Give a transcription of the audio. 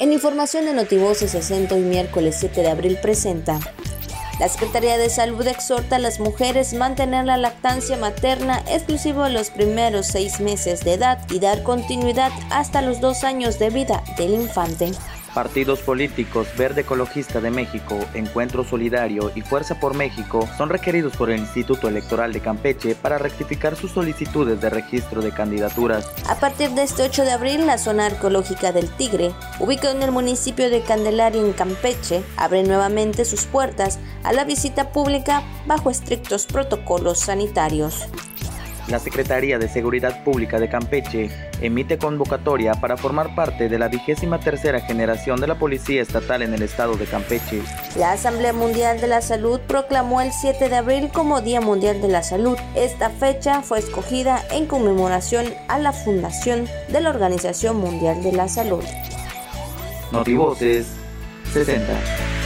En información de Notivoces 60 y miércoles 7 de abril presenta. La Secretaría de Salud exhorta a las mujeres mantener la lactancia materna exclusivo a los primeros seis meses de edad y dar continuidad hasta los dos años de vida del infante. Partidos políticos Verde Ecologista de México, Encuentro Solidario y Fuerza por México son requeridos por el Instituto Electoral de Campeche para rectificar sus solicitudes de registro de candidaturas. A partir de este 8 de abril, la zona arqueológica del Tigre, ubicada en el municipio de Candelaria en Campeche, abre nuevamente sus puertas a la visita pública bajo estrictos protocolos sanitarios la Secretaría de Seguridad Pública de Campeche emite convocatoria para formar parte de la vigésima tercera generación de la Policía Estatal en el estado de Campeche. La Asamblea Mundial de la Salud proclamó el 7 de abril como Día Mundial de la Salud. Esta fecha fue escogida en conmemoración a la fundación de la Organización Mundial de la Salud. Notivoces 60.